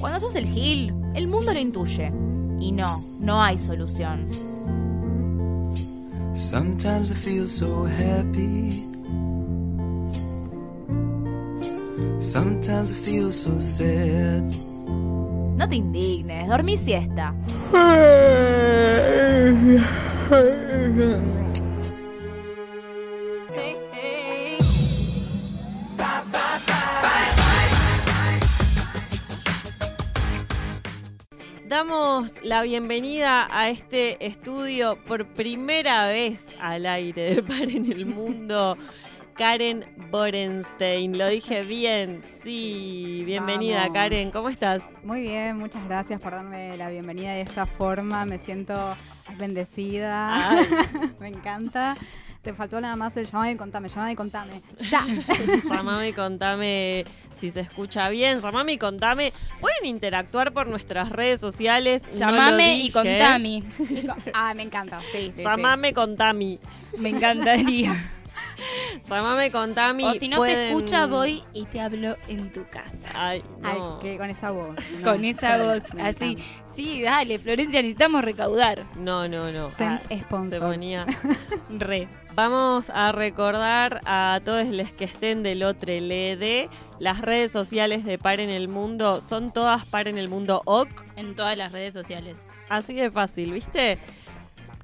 Cuando sos el Gil, el mundo lo intuye. Y no, no hay solución. Sometimes I feel so happy. Sometimes I feel so sad. No te indignes, dormí siesta. la bienvenida a este estudio por primera vez al aire de Par en el Mundo. Karen Borenstein, lo dije bien, sí, bienvenida Vamos. Karen, ¿cómo estás? Muy bien, muchas gracias por darme la bienvenida de esta forma. Me siento bendecida. Me encanta. Te faltó nada más el llamame y contame, llamame y contame. ¡Ya! Llamame y contame si se escucha bien, llamame y contame. Pueden interactuar por nuestras redes sociales. no Llamame y contame. Ah, me encanta. Sí, sí. sí. Llamame, contame. Me encantaría. Llamame, contame. O si no Pueden- se escucha, voy y te hablo en tu casa. Ay, que con esa voz. no Con esa voz, así. Sí, dale, Florencia, necesitamos recaudar. No, no, no. Send Ah, sponsors. se ponía. Re. Vamos a recordar a todos los que estén del otro LED. Las redes sociales de Par en el Mundo son todas Par en el Mundo OK. En todas las redes sociales. Así de fácil, ¿viste?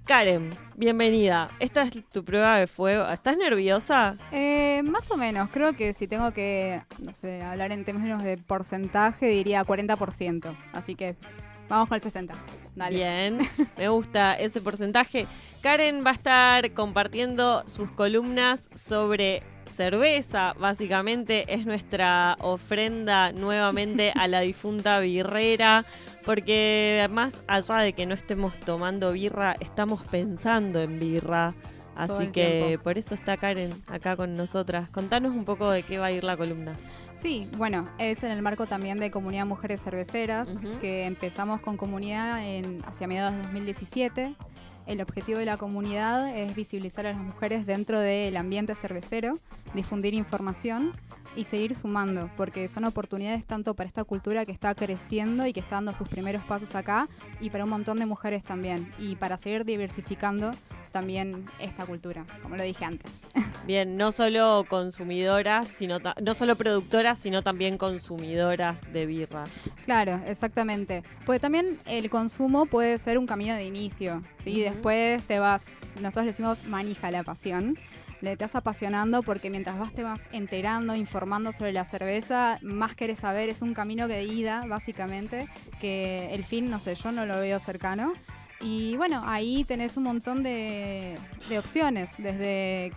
Karen, bienvenida. Esta es tu prueba de fuego. ¿Estás nerviosa? Eh, más o menos, creo que si tengo que, no sé, hablar en términos de porcentaje, diría 40%. Así que vamos con el 60. Dale. Bien, me gusta ese porcentaje. Karen va a estar compartiendo sus columnas sobre cerveza, básicamente es nuestra ofrenda nuevamente a la difunta birrera, porque más allá de que no estemos tomando birra, estamos pensando en birra. Así que tiempo. por eso está Karen acá con nosotras. Contanos un poco de qué va a ir la columna. Sí, bueno, es en el marco también de Comunidad Mujeres Cerveceras, que empezamos con comunidad en, hacia mediados de 2017. El objetivo de la comunidad es visibilizar a las mujeres dentro del ambiente cervecero, difundir información y seguir sumando, porque son oportunidades tanto para esta cultura que está creciendo y que está dando sus primeros pasos acá, y para un montón de mujeres también, y para seguir diversificando también esta cultura, como lo dije antes. Bien, no solo consumidoras, sino no solo productoras, sino también consumidoras de birra. Claro, exactamente. Porque también el consumo puede ser un camino de inicio, ¿sí? Después te vas, nosotros le decimos manija la pasión, le vas apasionando porque mientras vas te vas enterando, informando sobre la cerveza, más querés saber, es un camino de ida, básicamente, que el fin, no sé, yo no lo veo cercano. Y bueno, ahí tenés un montón de, de opciones, desde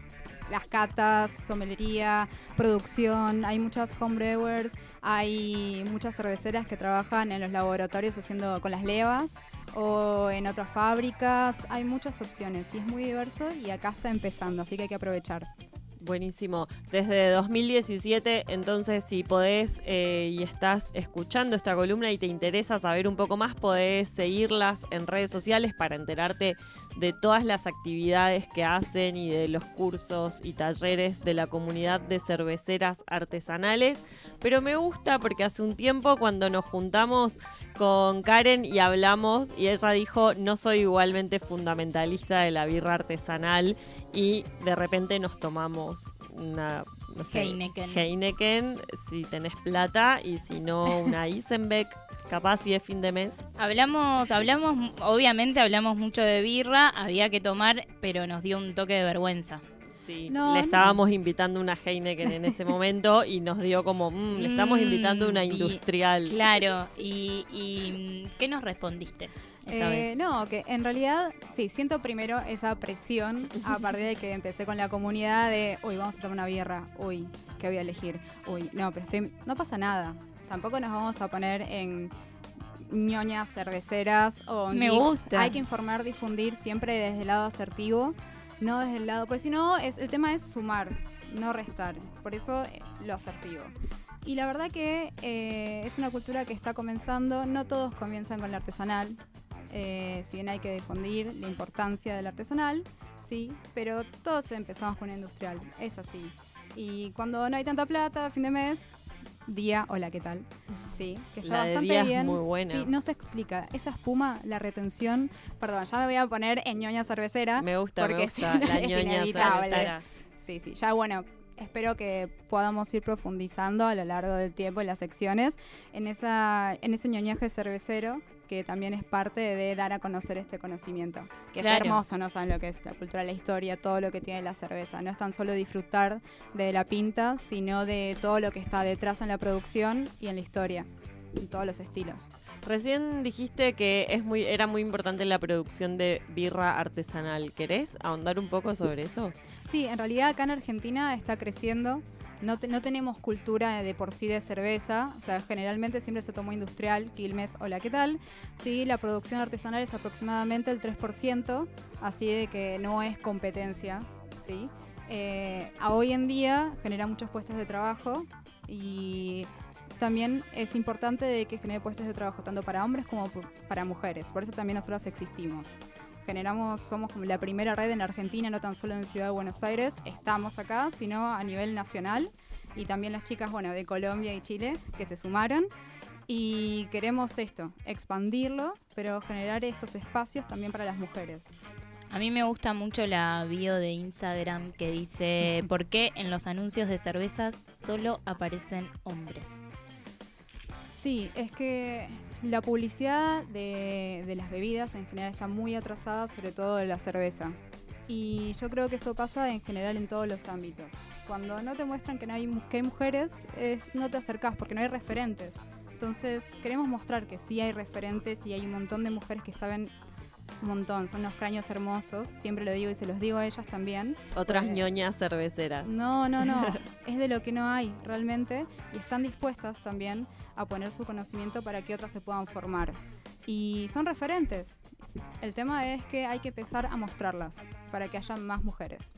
las catas, somelería, producción, hay muchas homebrewers, hay muchas cerveceras que trabajan en los laboratorios haciendo con las levas o en otras fábricas, hay muchas opciones y es muy diverso y acá está empezando, así que hay que aprovechar. Buenísimo. Desde 2017, entonces, si podés eh, y estás escuchando esta columna y te interesa saber un poco más, podés seguirlas en redes sociales para enterarte de todas las actividades que hacen y de los cursos y talleres de la comunidad de cerveceras artesanales. Pero me gusta porque hace un tiempo cuando nos juntamos con Karen y hablamos y ella dijo, no soy igualmente fundamentalista de la birra artesanal y de repente nos tomamos una, no sé, Heineken. Heineken, si tenés plata y si no una Isenbeck, capaz si es fin de mes. Hablamos, hablamos, obviamente hablamos mucho de birra, había que tomar, pero nos dio un toque de vergüenza. Sí, No, le no. estábamos invitando una Heineken en ese momento y nos dio como, "Mm, le estamos Mm, invitando una y- industrial. Claro, y, y ¿qué nos respondiste Eh, no, que en realidad, sí, siento primero esa presión a partir de que empecé con la comunidad de, uy, vamos a tomar una birra, uy, ¿qué voy a elegir? Uy, no, pero estoy, no pasa nada. Tampoco nos vamos a poner en ñoñas cerveceras o Me geeks. gusta. Hay que informar, difundir siempre desde el lado asertivo, no desde el lado, pues si no, es, el tema es sumar, no restar. Por eso eh, lo asertivo. Y la verdad que eh, es una cultura que está comenzando, no todos comienzan con la artesanal, eh, si bien hay que difundir la importancia del artesanal, sí, pero todos empezamos con una industrial, es así. Y cuando no hay tanta plata, fin de mes, día, hola, ¿qué tal? Sí, que está La de bastante día es bien. muy buena. Sí, no se explica. Esa espuma, la retención. Perdón, ya me voy a poner en ñoña cervecera. Me gusta, me porque gusta. si no La es ñoña inevitable. cervecera. Sí, sí. Ya bueno, espero que podamos ir profundizando a lo largo del tiempo en las secciones en esa en ese ñoñaje cervecero que también es parte de dar a conocer este conocimiento. Que Claro. es hermoso, ¿no? Saben lo que es la cultura, la historia, todo lo que tiene la cerveza. No es tan solo disfrutar de la pinta, sino de todo lo que está detrás en la producción y en la historia, en todos los estilos. Recién dijiste que es muy, era muy importante la producción de birra artesanal. ¿Querés ahondar un poco sobre eso? Sí, en realidad acá en Argentina está creciendo. No, no tenemos cultura de por sí de cerveza, o sea, generalmente siempre se tomó industrial, Quilmes, hola, ¿qué tal? Sí, la producción artesanal es aproximadamente el 3%, así de que no es competencia, ¿sí? Eh, hoy en día genera muchos puestos de trabajo y también es importante que genere puestos de trabajo tanto para hombres como para mujeres, por eso también nosotros existimos generamos, somos como la primera red en Argentina, no tan solo en Ciudad de Buenos Aires, estamos acá, sino a nivel nacional. Y también las chicas, bueno, de Colombia y Chile que se sumaron. Y queremos esto, expandirlo, pero generar estos espacios también para las mujeres. A mí me gusta mucho la bio de Instagram que dice ¿Por qué en los anuncios de cervezas solo aparecen hombres? Sí, es que la publicidad de, las bebidas en general está muy atrasada, sobre todo de la cerveza. Y yo creo que eso pasa en general en todos los ámbitos. Cuando no te muestran que, no hay, que hay mujeres, es, no te acercás porque no hay referentes. Entonces queremos mostrar que sí hay referentes y hay un montón de mujeres que saben un montón, son unos cráneos hermosos, siempre lo digo y se los digo a ellas también. Otras ñoñas cerveceras. No, no, no. es de lo que no hay realmente y están dispuestas también a poner su conocimiento para que otras se puedan formar. Y son referentes. El tema es que hay que empezar a mostrarlas para que haya más mujeres.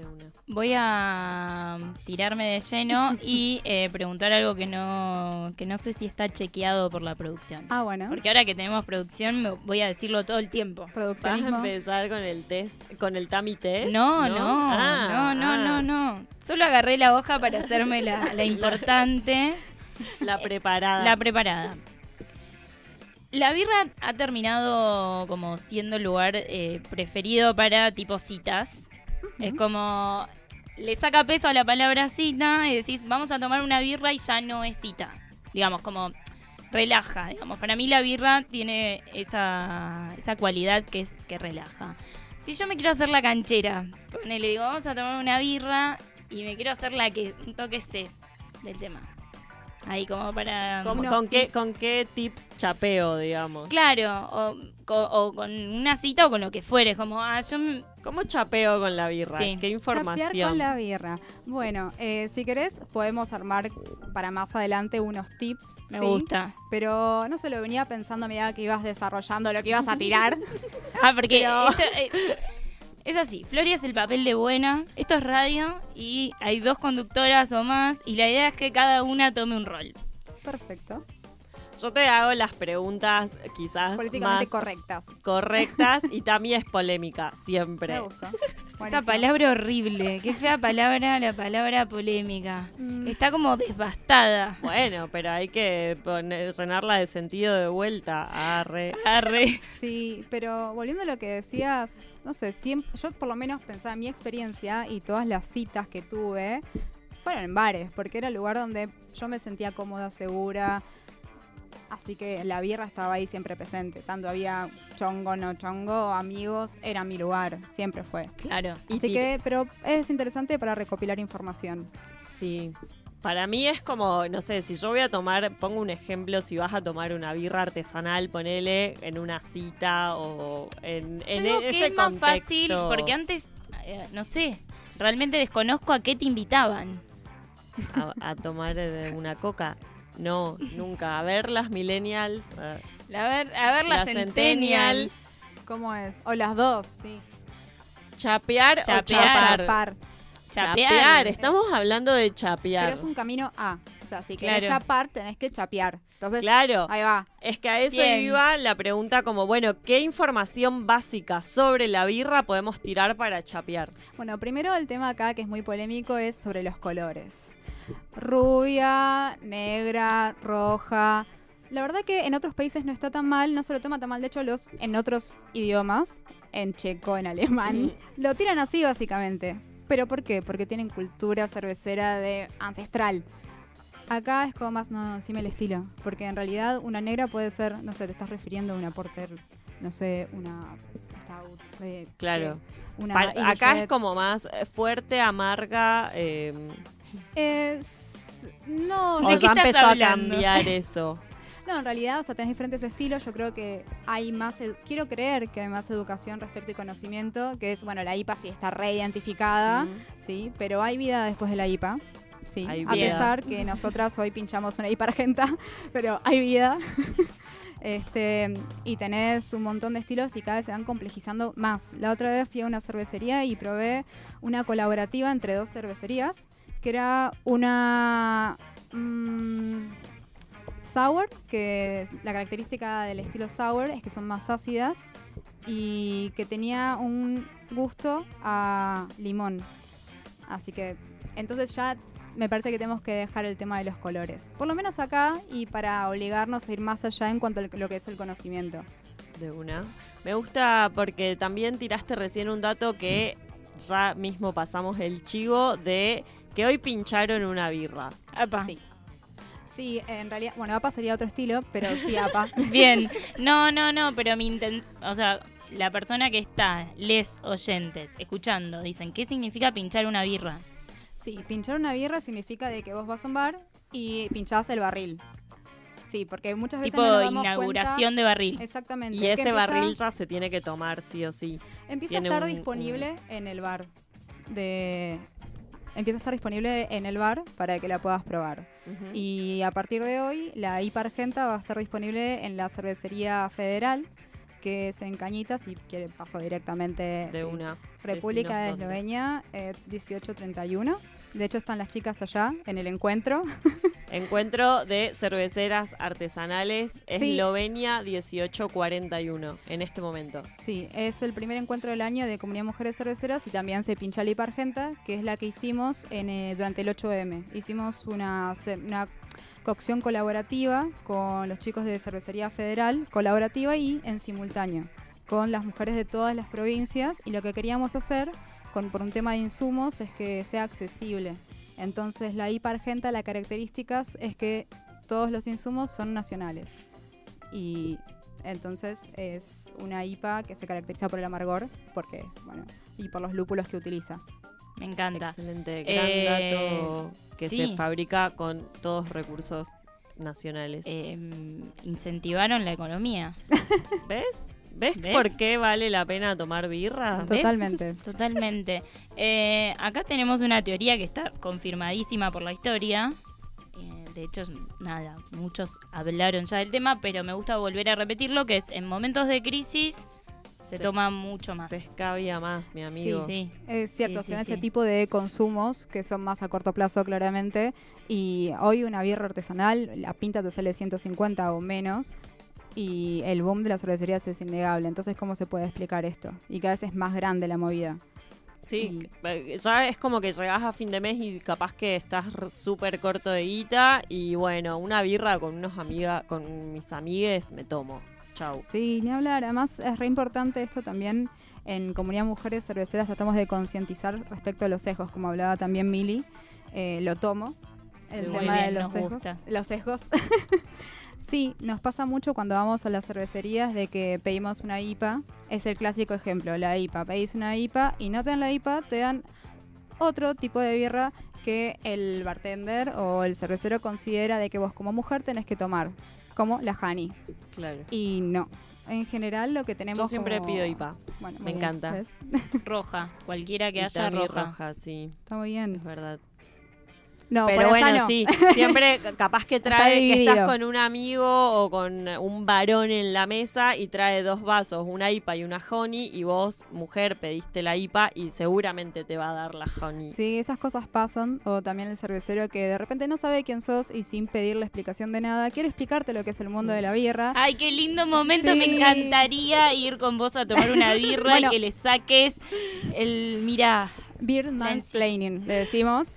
De una. Voy a tirarme de lleno y eh, preguntar algo que no, que no sé si está chequeado por la producción. Ah, bueno. Porque ahora que tenemos producción me voy a decirlo todo el tiempo. ¿Vas a empezar con el test, con el Tami test? No, no, Ah, no, no, ah. no, no. Solo agarré la hoja para hacerme la, la importante, La preparada. la preparada. La birra ha terminado como siendo el lugar eh, preferido para tipo citas. Es como le saca peso a la palabra cita y decís, vamos a tomar una birra y ya no es cita. Digamos, como relaja. Digamos, para mí la birra tiene esa, esa cualidad que es que relaja. Si yo me quiero hacer la canchera, ponele, digo, vamos a tomar una birra y me quiero hacer la que un toque sé del tema. Ahí como para... ¿Cómo- unos con, qué, tips. ¿Con qué tips chapeo, digamos? Claro, o, co- o con una cita o con lo que fuere, como, ah, yo ¿Cómo chapeo con la birra? Sí. ¿Qué Chapear información? con la birra. Bueno, eh, si querés, podemos armar para más adelante unos tips. me ¿sí? gusta. Pero no se lo venía pensando a medida que ibas desarrollando lo que ibas a tirar. Ah, porque Pero- esto, eh, es así, Floria es el papel de buena, esto es radio y hay dos conductoras o más y la idea es que cada una tome un rol. Perfecto. Yo te hago las preguntas quizás Políticamente más correctas. correctas y Tami es polémica, siempre. Me gusta. Esta palabra horrible, qué fea palabra la palabra polémica. Mm. Está como devastada. Bueno, pero hay que poner, llenarla de sentido de vuelta. Arre. Arre. Sí, pero volviendo a lo que decías, no sé, siempre, yo por lo menos pensaba en mi experiencia y todas las citas que tuve fueron en bares, porque era el lugar donde yo me sentía cómoda, segura. Así que la birra estaba ahí siempre presente. Tanto había chongo, no chongo, amigos, era mi lugar, siempre fue. Claro. Y Así que, pero es interesante para recopilar información. Sí. Para mí es como, no sé, si yo voy a tomar, pongo un ejemplo, si vas a tomar una birra artesanal, ponele en una cita o en, Yo en digo ese que es más fácil porque antes, eh, no sé, realmente desconozco a qué te invitaban. a, a tomar eh, una coca. No, nunca. A ver las millennials. A ver, a ver la, La centennial. centennial. ¿Cómo es? O las dos, sí. chapear, Chapear. o chapar. Chapar. Chapear. Chapear. Estamos hablando de chapear. Pero es un camino a. sea, si querés Claro. chapar, tenés que chapear. Entonces, Claro. ahí va. Es que a eso iba la pregunta como, bueno, ¿qué información básica sobre la birra podemos tirar para chapear? Bueno, primero el tema acá que es muy polémico es sobre los colores. Rubia, negra, roja. La verdad que en otros países no está tan mal, no se lo toma tan mal, de hecho los en otros idiomas, en checo, en alemán, lo tiran así básicamente. ¿Pero por qué? Porque tienen cultura cervecera de ancestral. Acá es como más, no, decime el estilo, porque en realidad una negra puede ser, no sé, te estás refiriendo a una porter, no sé, una stout. eh, Claro. eh, una Para- acá es como más eh, fuerte, amarga, eh, Es. No, o ¿De qué ya empezó hablando? a cambiar eso. no, en realidad, o sea, tenés diferentes estilos. Yo creo que hay más. Quiero creer que hay más educación respecto y conocimiento. Que es, bueno, la IPA sí está reidentificada, Mm. sí, pero hay vida después de la IPA. Sí, Hay a vida. pesar que nosotras hoy pinchamos una IPA argenta, pero hay vida. este, y tenés un montón de estilos y cada vez se van complejizando más. La otra vez fui a una cervecería y probé una colaborativa entre dos cervecerías, que era una mm, sour, que la característica del estilo sour es que son más ácidas y que tenía un gusto a limón. Así que entonces ya me parece que tenemos que dejar el tema de los colores. Por lo menos acá y para obligarnos a ir más allá en cuanto a lo que es el conocimiento. De una. Me gusta porque también tiraste recién un dato que ya mismo pasamos el chivo de que hoy pincharon una birra. Apa. Sí. Sí, en realidad, bueno, APA sería otro estilo, pero sí APA. Bien. No, no, no, pero mi inten- o sea, la persona que está, les oyentes, escuchando, dicen, ¿qué significa pinchar una birra? Sí, pinchar una birra significa de que vos vas a un bar y pinchás el barril. Sí, porque muchas veces Tipo no nos damos inauguración de barril. Exactamente. Y ese empieza- barril ya se tiene que tomar sí o sí. Empieza a estar un- disponible en el bar. De... Empieza a estar disponible en el bar para que la puedas probar. Y a partir de hoy, la IPA Argenta va a estar disponible en la cervecería federal, que es en Cañitas, y quiere paso directamente. de sí. una. República de. Eslovenia, eh, 1831. De hecho, están las chicas allá en el encuentro. Encuentro de cerveceras artesanales Sí. Eslovenia 1841 en este momento. Sí, es el primer encuentro del año de Comunidad Mujeres Cerveceras y también se pincha la Argenta, que es la que hicimos en, eh, durante el 8M. Hicimos una, una cocción colaborativa con los chicos de Cervecería Federal, colaborativa y en simultáneo, con las mujeres de todas las provincias. Y lo que queríamos hacer, con, por un tema de insumos, es que sea accesible. Entonces, la IPA Argenta, la característica es que todos los insumos son nacionales. Y entonces es una IPA que se caracteriza por el amargor, porque, bueno, y por los lúpulos que utiliza. Me encanta. Excelente, gran Eh, dato que sí. se fabrica con todos recursos nacionales. Eh, incentivaron la economía. ¿Ves? ¿Ves, ¿Ves? por qué vale la pena tomar birra? ¿Ves? Totalmente. Totalmente. Eh, acá tenemos una teoría que está confirmadísima por la historia. Eh, de hecho, nada, muchos hablaron ya del tema, pero me gusta volver a repetirlo, que es en momentos de crisis se Sí. toma mucho más. Se escabia más, mi amigo. Sí, Es cierto, Sí, sí, son ese sí. tipo de consumos que son más a corto plazo, claramente. Y hoy una birra artesanal, la pinta te sale 150 o menos. Y el boom de las cervecerías es innegable. Entonces, ¿cómo se puede explicar esto? Y cada vez es más grande la movida. Sí, eh, ya es como que llegás a fin de mes y capaz que estás súper corto de guita y bueno, una birra con unos amiga, con mis amigues me tomo. Chau. Sí, ni hablar. Además, es re importante esto también. En Comunidad Mujeres Cerveceras tratamos de concientizar respecto a los sesgos, como hablaba también Mili. Eh, lo tomo. El Muy tema de los sesgos. gusta. Los sesgos. sí, nos pasa mucho cuando vamos a las cervecerías de que pedimos una IPA. Es el clásico ejemplo, la IPA. Pedís una IPA y no te dan la IPA, te dan otro tipo de birra que el bartender o el cervecero considera de que vos como mujer tenés que tomar, como la honey. Claro. Y no. En general lo que tenemos Yo siempre como- pido IPA. Bueno, Me bien, encanta. ¿ves? roja, cualquiera que Y haya roja. roja, sí, Está muy es bien. verdad. No, Pero por allá bueno, no. sí, siempre capaz que trae que estás con un amigo o con un varón en la mesa y trae dos vasos, una IPA y una honey y vos, mujer, pediste la IPA y seguramente te va a dar la honey. Sí, esas cosas pasan. O también el cervecero que de repente no sabe quién sos y sin pedirle explicación de nada, quiere explicarte lo que es el mundo de la birra. Ay, qué lindo momento. Me encantaría ir con vos a tomar una birra Bueno. y que le saques el. Mirá. Beer mansplaining, le decimos.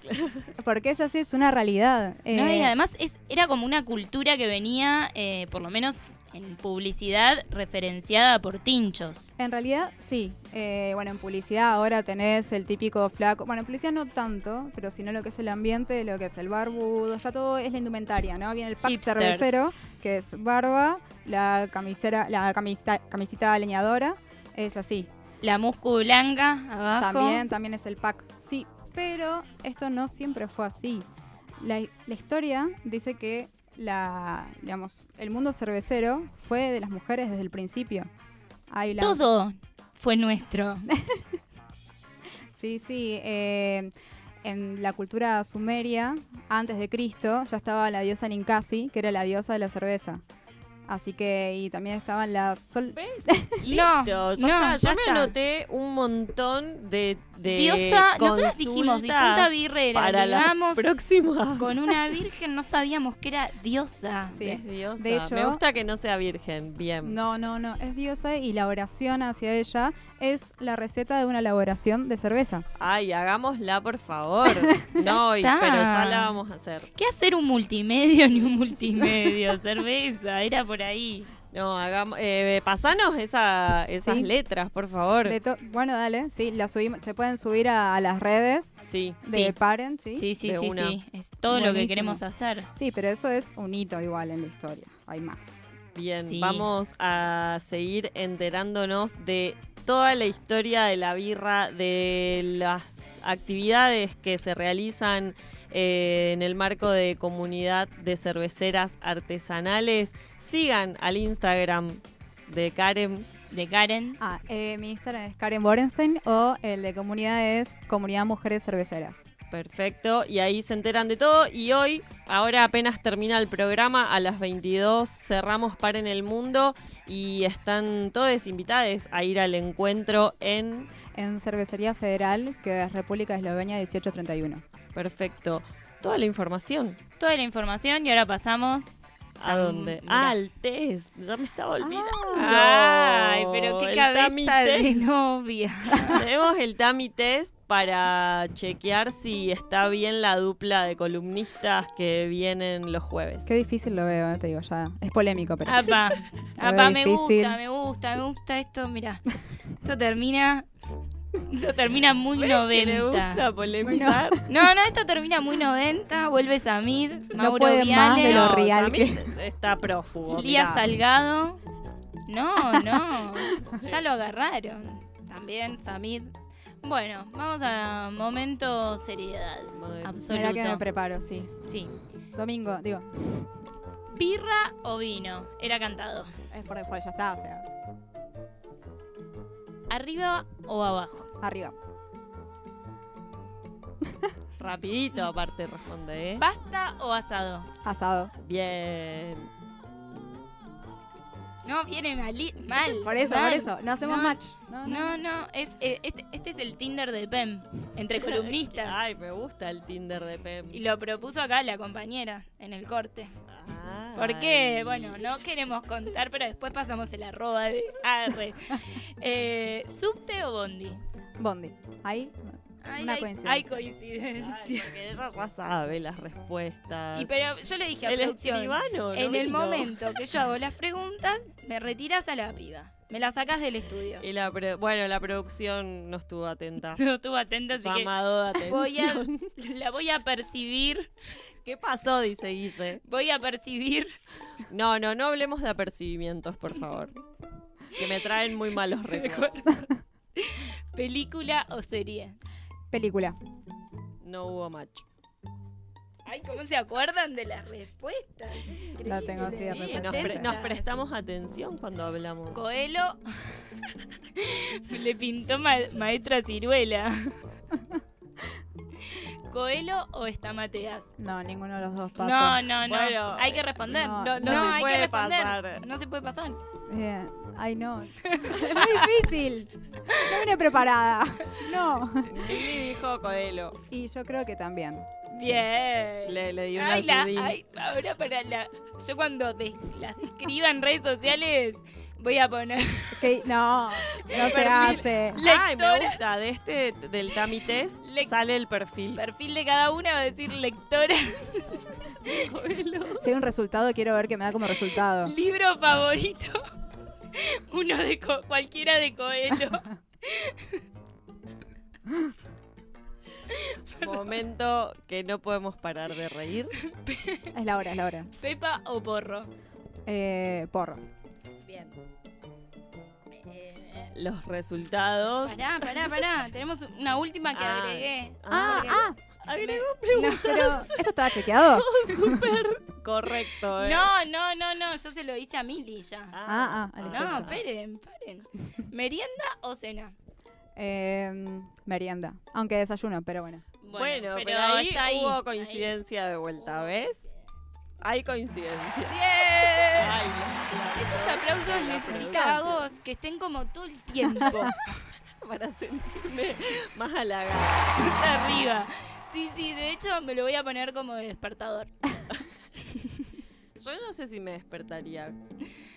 Porque es así, es una realidad. ¿no? Eh, Y además es, era como una cultura que venía, eh, por lo menos en publicidad, referenciada por tinchos. En realidad, sí. Eh, bueno, en publicidad ahora tenés el típico flaco. Bueno, en publicidad no tanto, pero sino lo que es el ambiente, lo que es el barbudo, ya todo es la indumentaria, ¿no? Viene el pack Hipsters. cervecero, que es barba, la camisera, la camisa, camisita leñadora, es así. La muscu blanca abajo. También, también es el pack. Sí, pero esto no siempre fue así. La, la historia dice que la, digamos, el mundo cervecero fue de las mujeres desde el principio. La- Todo fue nuestro. Sí, sí. eh, en la cultura sumeria, antes de Cristo, ya estaba la diosa Ninkasi, que era la diosa de la cerveza. Así que, y también estaban las... sol- ¿Ves? No, Listo, ya no, está. ya Yo me anoté un montón de, de Diosa, nosotros dijimos difunta birrera, para la próxima. con una virgen no sabíamos que era diosa. Sí. Es diosa. De hecho- me gusta que no sea virgen. Bien. No, no, no, es diosa y la oración hacia ella es la receta de una elaboración de cerveza. Ay, hagámosla, por favor. no hoy, pero ya la vamos a hacer. ¿Qué hacer un multimedio ni un multimedio? Cerveza, era por ahí. No, hagamos, eh, pasanos esa, esas Sí. letras, por favor. De bueno, dale, sí, la subimos, se pueden subir a, a las redes Sí. de Sí. Parent, ¿sí? Sí, sí, De sí, una. sí. Es todo lo que queremos hacer. Sí, pero eso es un hito igual en la historia. Hay más. Bien, Sí. vamos a seguir enterándonos de toda la historia de la birra, de las actividades que se realizan eh, en el marco de comunidad de cerveceras artesanales. Sigan al Instagram de Karen. De Karen. Ah, eh, mi Instagram es Karen Borenstein o el de comunidad es Comunidad Mujeres Cerveceras. Perfecto, y ahí se enteran de todo. Y hoy, ahora apenas termina el programa, a las 22 cerramos Par en el Mundo y están todos invitados a ir al encuentro en En Cervecería Federal, que es República Eslovenia 1831. Perfecto. Toda la información. Toda la información y ahora pasamos. ¿A dónde? mira. Ah, al test. Ya me estaba olvidando. Ay, pero qué El Tami cabeza de novia. Tenemos el Tami Test para chequear si está bien la dupla de columnistas que vienen los jueves. Qué difícil lo veo, eh, te digo, ya. Es polémico, pero. Apa, me gusta, me gusta, me gusta esto. Mira, esto termina. Esto termina muy ¿Ves que le 90. gusta polemizar? No, no, esto termina muy 90. Vuelve Samid, No Mauro más de Viale, lo No, real que- Está prófugo. Lía mirá. Salgado. No, no, ya lo agarraron. También Samid. Bueno, vamos a momento seriedad. Madre. Absoluto. Mira que me preparo, sí. Sí. Domingo, digo, ¿Birra o vino? Era cantado. es por default, ya está, o sea, ¿Arriba o abajo? arriba. Rapidito aparte responde, ¿eh? ¿Pasta o asado? Asado. Bien. No, viene mali- mal. Por eso, mal. por eso. No hacemos No, match. No, No, no. no, es, eh, este, este es el Tinder de PEM, entre columnistas. Ay, me gusta el Tinder de Pem. Y lo propuso acá la compañera en el corte. Ay. Porque, bueno, no queremos contar, pero después pasamos el arroba de arre. Eh, ¿Subte o bondi? Bondi. Ahí, Ay, Una hay, coincidencia. hay Ay, coincidencia. porque ella ya sabe las respuestas. Y pero yo le dije a el producción, ¿no en el momento que yo hago las preguntas, me retiras a la piba. Me la sacas del estudio. Y la pro- bueno, la producción no estuvo atenta. No estuvo atenta, así que Llamado de atención. voy a, la voy a percibir, ¿Qué pasó? Dice Guille. voy a percibir. No, no, no hablemos de apercibimientos, por favor. Que me traen muy malos recuerdos. ¿Película o serie? Película. No hubo match. Ay, ¿cómo se acuerdan de las respuestas? La tengo así de Sí, repente. Nos, pre- atentas. nos prestamos atención cuando hablamos. Coelho le pintó ma- maestra ciruela. ¿Coelho o está Mateas? No, ninguno de los dos pasa. No, no, no. Bueno, hay que responder. no, No, no, se hay puede que responder. pasar. No se puede pasar. Eh, ay, no. es muy difícil. No vine preparada. No. Lili dijo Coelho. Y yo creo que también. Bien. Le, le di una Ay, la- ayudín. ay, ahora para la. Yo cuando de- las describa en redes sociales voy a poner no, no se hace. Ay, me lectora. gusta. De este, del Tami Test, sale el perfil. perfil de cada una, va a decir lectora, Si hay un resultado, quiero ver qué me da como resultado. libro favorito. Uno de Co- cualquiera de Coelho. Momento que no podemos parar de reír. Es la hora, es la hora. Pepa o porro. Eh, porro. Bien. Eh, Los resultados. pará, pará, pará. Tenemos una última que Ah. agregué. Ah, ah, Agregó pero ¿esto estaba chequeado? súper correcto. ¿eh? No, no, no, no. Yo se lo hice a Mili ya. Ah, ah, listo. No, esperen, paren. ¿Merienda o cena? Eh, merienda. Aunque desayuno, pero bueno. Bueno, pero, ahí está ahí. hubo coincidencia de vuelta, ¿ves? Hay coincidencia. ¡Bien! Ay, Estos aplausos necesita hago que estén como todo el tiempo. para sentirme más halagada. arriba. Sí, sí, de hecho me lo voy a poner como de despertador. Yo no sé si me despertaría.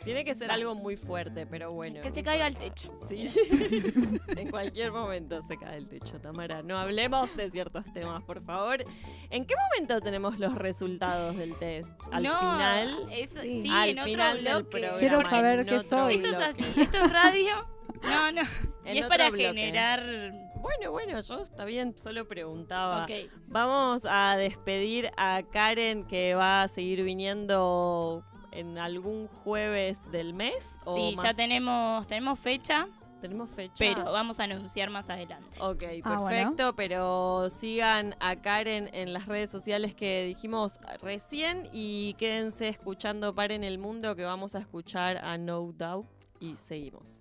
Tiene que ser algo muy fuerte, pero bueno. Que se caiga al techo. Sí. en cualquier momento se cae el techo, Tamara. No hablemos de ciertos temas, por favor. ¿En qué momento tenemos los resultados del test? ¿Al no, final? eso- Sí. sí, Al en otro final del bloque. programa, Quiero en saber qué otro soy. Esto es así, esto es radio. No, no. En y es otro para bloque. generar. Bueno, bueno, yo está bien, solo preguntaba. Ok. Vamos a despedir a Karen que va a seguir viniendo en algún jueves del mes. ¿o Sí, ya tenemos, tenemos fecha, tenemos fecha. pero vamos a anunciar más adelante. Ok, Ah, perfecto, pero sigan a Karen en las redes sociales que dijimos recién y quédense escuchando Paren el Mundo que vamos a escuchar a No Doubt y seguimos.